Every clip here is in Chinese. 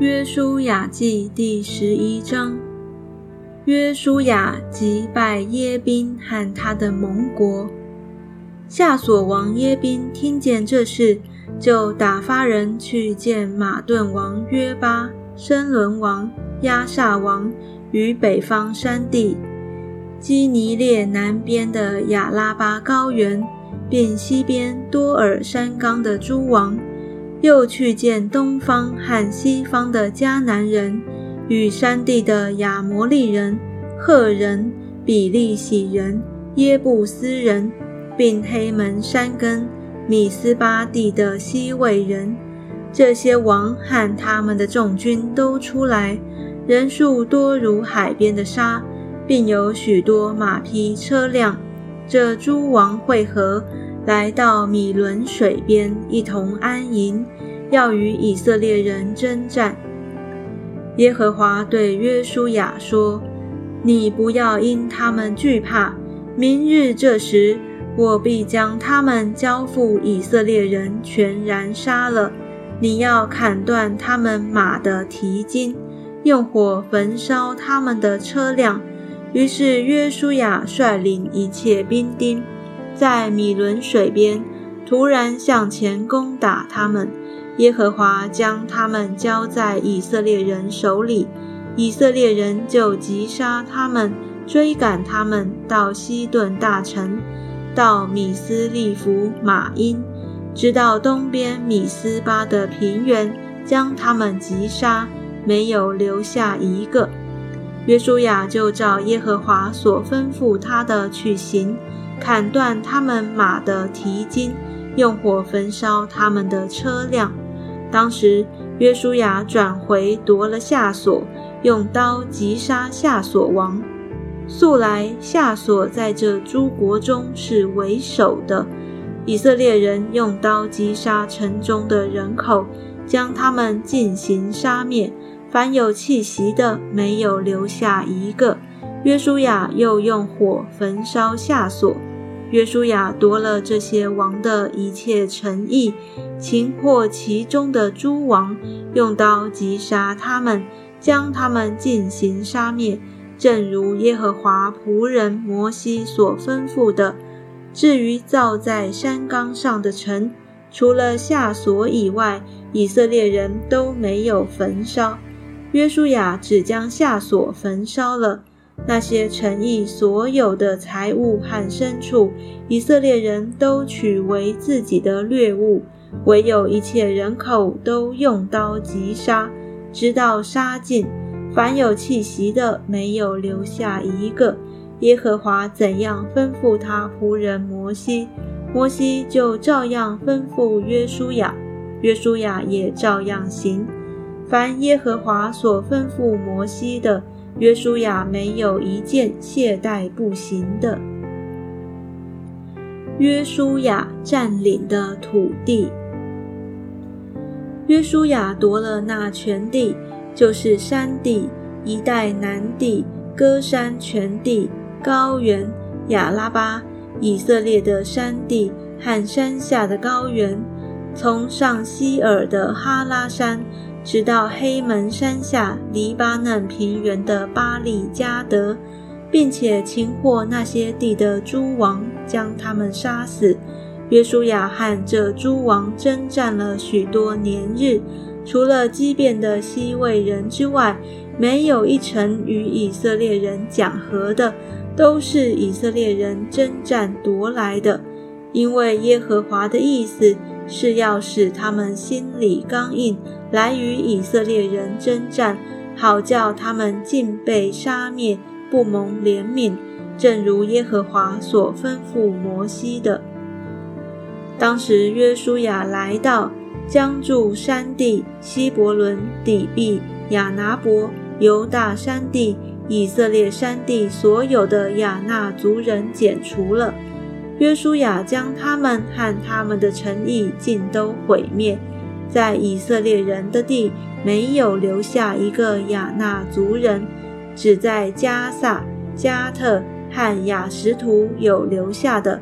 约书亚记第十一章。约书亚击败耶宾和他的盟国。夏所王耶宾听见这事，就打发人去见马顿王约巴、申伦王亚萨王与北方山地、基尼列南边的亚拉巴高原，并西边多尔山冈的诸王。又去见东方和西方的迦南人，与山地的亚摩利人、赫人、比利洗人、耶布斯人，并黑门山根、米斯巴地的西魏人。这些王和他们的众军都出来，人数多如海边的沙，并有许多马匹车辆。这诸王会合。来到米伦水边，一同安营，要与以色列人征战。耶和华对约书亚说：“你不要因他们惧怕。明日这时，我必将他们交付以色列人，全然杀了。你要砍断他们马的蹄筋，用火焚烧他们的车辆。”于是约书亚率领一切兵丁。在米伦水边，突然向前攻打他们。耶和华将他们交在以色列人手里，以色列人就击杀他们，追赶他们到西顿大城，到米斯利弗马因，直到东边米斯巴的平原，将他们击杀，没有留下一个。约书亚就照耶和华所吩咐他的去行。砍断他们马的蹄筋，用火焚烧他们的车辆。当时约书亚转回夺了夏所，用刀击杀夏所王。素来夏所在这诸国中是为首的。以色列人用刀击杀城中的人口，将他们进行杀灭，凡有气息的没有留下一个。约书亚又用火焚烧夏所。约书亚夺了这些王的一切诚意，擒获其中的诸王，用刀击杀他们，将他们进行杀灭，正如耶和华仆人摩西所吩咐的。至于造在山冈上的城，除了夏所以外，以色列人都没有焚烧。约书亚只将夏所焚烧了。那些诚意所有的财物和牲畜，以色列人都取为自己的掠物；唯有一切人口都用刀击杀，直到杀尽。凡有气息的，没有留下一个。耶和华怎样吩咐他仆人摩西，摩西就照样吩咐约书亚，约书亚也照样行。凡耶和华所吩咐摩西的。约书亚没有一件懈怠不行的。约书亚占领的土地，约书亚夺了那全地，就是山地一带南地、歌山全地、高原、亚拉巴、以色列的山地和山下的高原，从上希尔的哈拉山。直到黑门山下黎巴嫩平原的巴利加德，并且擒获那些地的诸王，将他们杀死。约书亚和这诸王征战了许多年日，除了激变的西魏人之外，没有一城与以色列人讲和的，都是以色列人征战夺来的。因为耶和华的意思是要使他们心里刚硬。来与以色列人征战，好叫他们尽被杀灭，不蒙怜悯，正如耶和华所吩咐摩西的。当时约书亚来到，将住山地、希伯伦、底壁、亚拿伯、犹大山地、以色列山地所有的亚纳族人剪除了。约书亚将他们和他们的诚意尽都毁灭。在以色列人的地没有留下一个亚纳族人，只在加萨、加特和雅什图有留下的。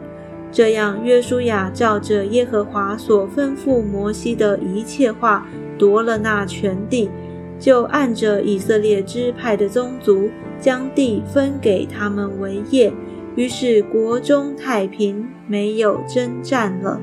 这样，约书亚照着耶和华所吩咐摩西的一切话，夺了那全地。就按着以色列支派的宗族，将地分给他们为业。于是国中太平，没有征战了。